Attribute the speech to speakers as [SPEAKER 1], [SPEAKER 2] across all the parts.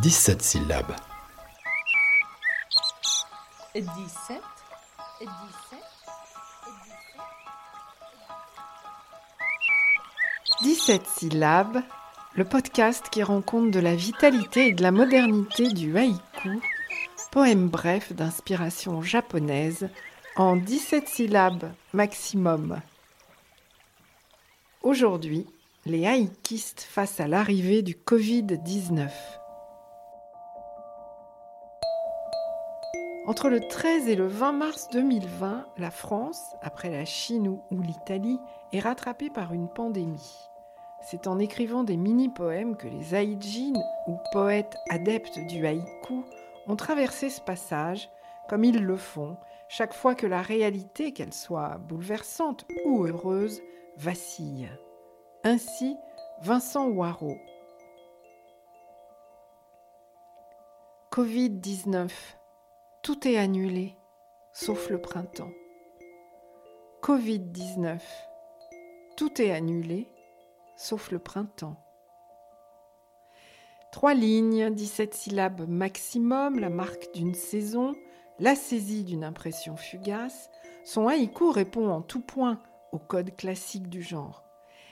[SPEAKER 1] 17 syllabes.
[SPEAKER 2] 17 17
[SPEAKER 3] 17 syllabes, le podcast qui rend compte de la vitalité et de la modernité du haïku, poème bref d'inspiration japonaise, en 17 syllabes maximum. Aujourd'hui, les haïkistes face à l'arrivée du Covid-19. Entre le 13 et le 20 mars 2020, la France, après la Chine ou l'Italie, est rattrapée par une pandémie. C'est en écrivant des mini-poèmes que les haïjin, ou poètes adeptes du haïku, ont traversé ce passage, comme ils le font chaque fois que la réalité, qu'elle soit bouleversante ou heureuse, vacille. Ainsi, Vincent Waro. Covid-19. Tout est annulé, sauf le printemps. Covid-19. Tout est annulé, sauf le printemps. Trois lignes, 17 syllabes maximum, la marque d'une saison, la saisie d'une impression fugace. Son haïku répond en tout point au code classique du genre.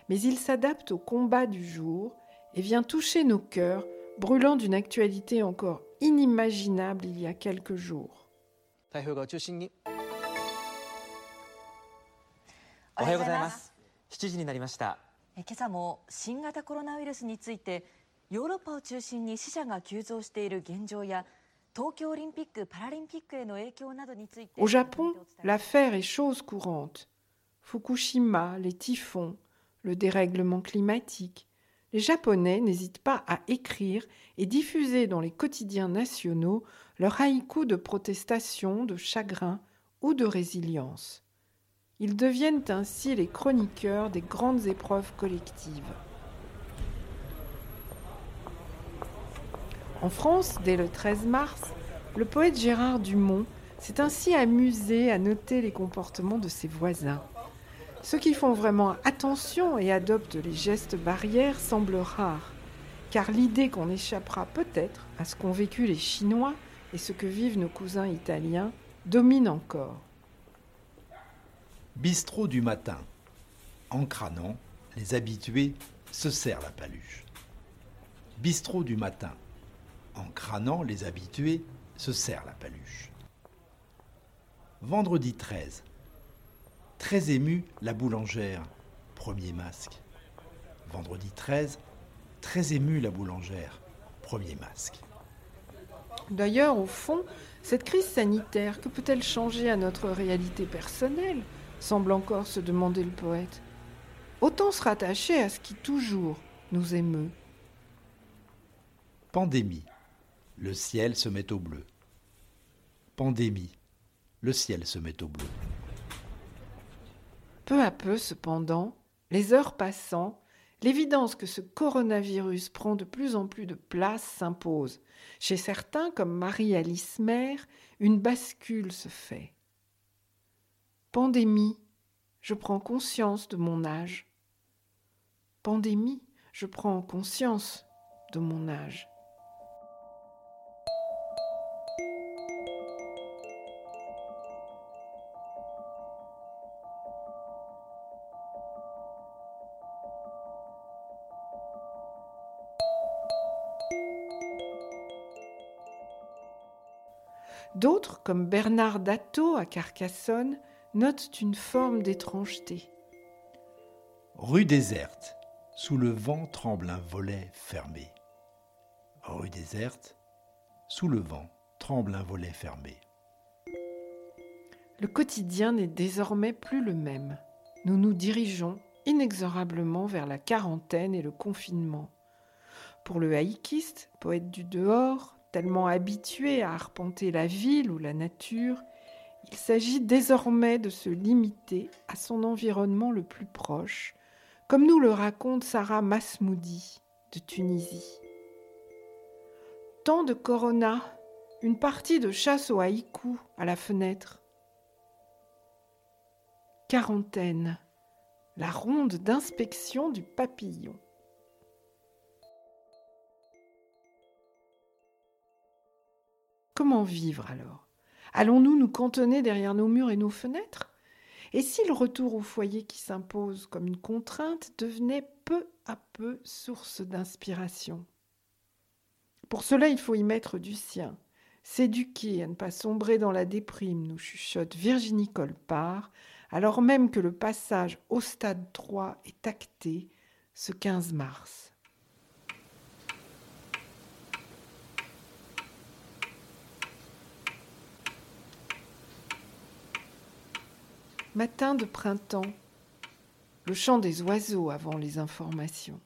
[SPEAKER 3] Mais il s'adapte au combat du jour et vient toucher nos cœurs, brûlant d'une actualité encore inimaginable il y a quelques jours.
[SPEAKER 4] 台風がを中心におはようございます7時になりました
[SPEAKER 5] え今朝も新型コロナウイルスについてヨーロッパを中心に死者が急増している現状や東京オリンピック・パラリンピックへの影響などについて
[SPEAKER 3] Au Japon, l'affaire est chose courante. Fukushima, les typhons, le dérèglement climatique. les Japonais n'hésitent pas à écrire et diffuser dans les quotidiens nationaux leur haïku de protestation, de chagrin ou de résilience. Ils deviennent ainsi les chroniqueurs des grandes épreuves collectives. En France, dès le 13 mars, le poète Gérard Dumont s'est ainsi amusé à noter les comportements de ses voisins. Ceux qui font vraiment attention et adoptent les gestes barrières semblent rares, car l'idée qu'on échappera peut-être à ce qu'ont vécu les Chinois et ce que vivent nos cousins italiens domine encore.
[SPEAKER 1] Bistrot du matin. En crânant, les habitués se serrent la paluche. Bistrot du matin. En crânant, les habitués se serrent la paluche. Vendredi 13. Très émue, la boulangère. Premier masque. Vendredi 13. Très émue, la boulangère. Premier masque.
[SPEAKER 3] D'ailleurs, au fond, cette crise sanitaire, que peut-elle changer à notre réalité personnelle? Semble encore se demander le poète. Autant se rattacher à ce qui toujours nous émeut.
[SPEAKER 1] Pandémie. Le ciel se met au bleu. Pandémie. Le ciel se met au bleu.
[SPEAKER 3] Peu à peu, cependant, les heures passant, l'évidence que ce coronavirus prend de plus en plus de place s'impose. Chez certains, comme Marie-Alice Mère, une bascule se fait. Pandémie, je prends conscience de mon âge. Pandémie, je prends conscience de mon âge. D'autres, comme Bernard Datto à Carcassonne, notent une forme d'étrangeté.
[SPEAKER 1] Rue déserte, sous le vent tremble un volet fermé. Rue déserte, sous le vent tremble un volet fermé.
[SPEAKER 3] Le quotidien n'est désormais plus le même. Nous nous dirigeons inexorablement vers la quarantaine et le confinement. Pour le haïkiste, poète du dehors, tellement habitué à arpenter la ville ou la nature, il s'agit désormais de se limiter à son environnement le plus proche, comme nous le raconte Sarah Masmoudi de Tunisie. Tant de corona, une partie de chasse au haïku à la fenêtre. Quarantaine, la ronde d'inspection du papillon. Comment vivre alors? Allons-nous nous cantonner derrière nos murs et nos fenêtres? Et si le retour au foyer qui s'impose comme une contrainte devenait peu à peu source d'inspiration? Pour cela, il faut y mettre du sien, s'éduquer à ne pas sombrer dans la déprime, nous chuchote Virginie Colpart, alors même que le passage au stade 3 est acté ce 15 mars. Matin de printemps, le chant des oiseaux avant les informations.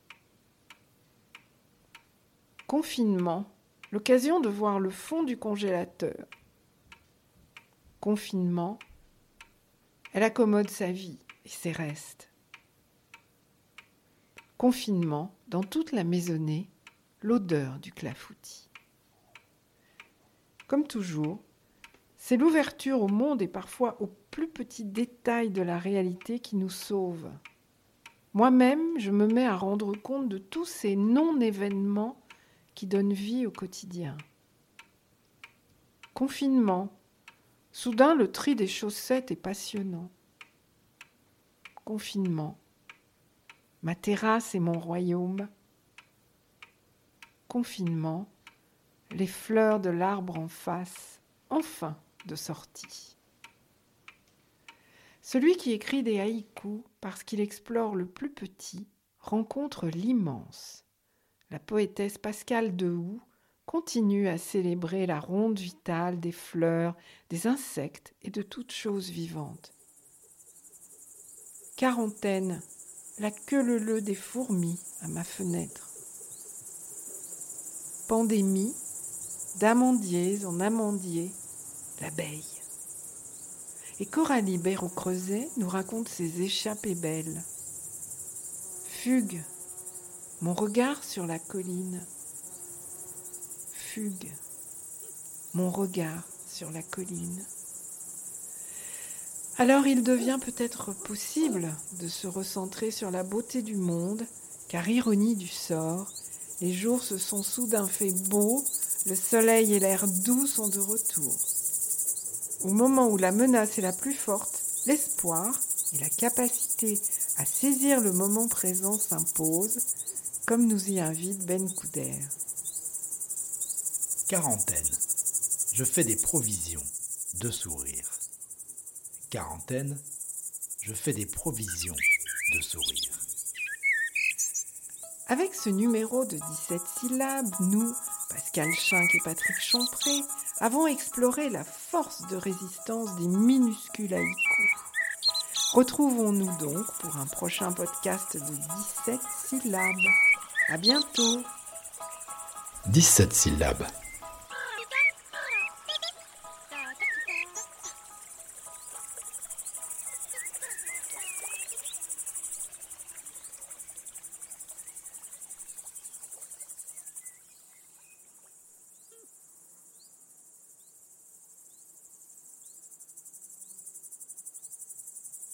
[SPEAKER 3] Confinement, l'occasion de voir le fond du congélateur. Confinement, elle accommode sa vie et ses restes. Confinement, dans toute la maisonnée, l'odeur du clafoutis. Comme toujours, c'est l'ouverture au monde et parfois aux plus petits détails de la réalité qui nous sauve. Moi-même, je me mets à rendre compte de tous ces non-événements qui donnent vie au quotidien. Confinement. Soudain, le tri des chaussettes est passionnant. Confinement. Ma terrasse est mon royaume. Confinement. Les fleurs de l'arbre en face. Enfin de sortie. Celui qui écrit des haïkus parce qu'il explore le plus petit rencontre l'immense. La poétesse Pascale Dehoux continue à célébrer la ronde vitale des fleurs, des insectes et de toutes choses vivantes. Quarantaine, la queue leu des fourmis à ma fenêtre. Pandémie, d'amandiers en amandiers, l'abeille. Et Coralie Béraud-Creuset nous raconte ses échappées belles. Fugue, mon regard sur la colline. Fugue, mon regard sur la colline. Alors il devient peut-être possible de se recentrer sur la beauté du monde, car ironie du sort, les jours se sont soudain fait beaux, le soleil et l'air doux sont de retour. Au moment où la menace est la plus forte, l'espoir et la capacité à saisir le moment présent s'imposent, comme nous y invite Ben Couder.
[SPEAKER 1] Quarantaine. Je fais des provisions de sourire. Quarantaine. Je fais des provisions de sourire.
[SPEAKER 3] Avec ce numéro de 17 syllabes, nous, Pascal Schinck et Patrick Champré, avons exploré la force de résistance des minuscules haïkus. Retrouvons-nous donc pour un prochain podcast de 17 syllabes. À bientôt.
[SPEAKER 1] 17 syllabes.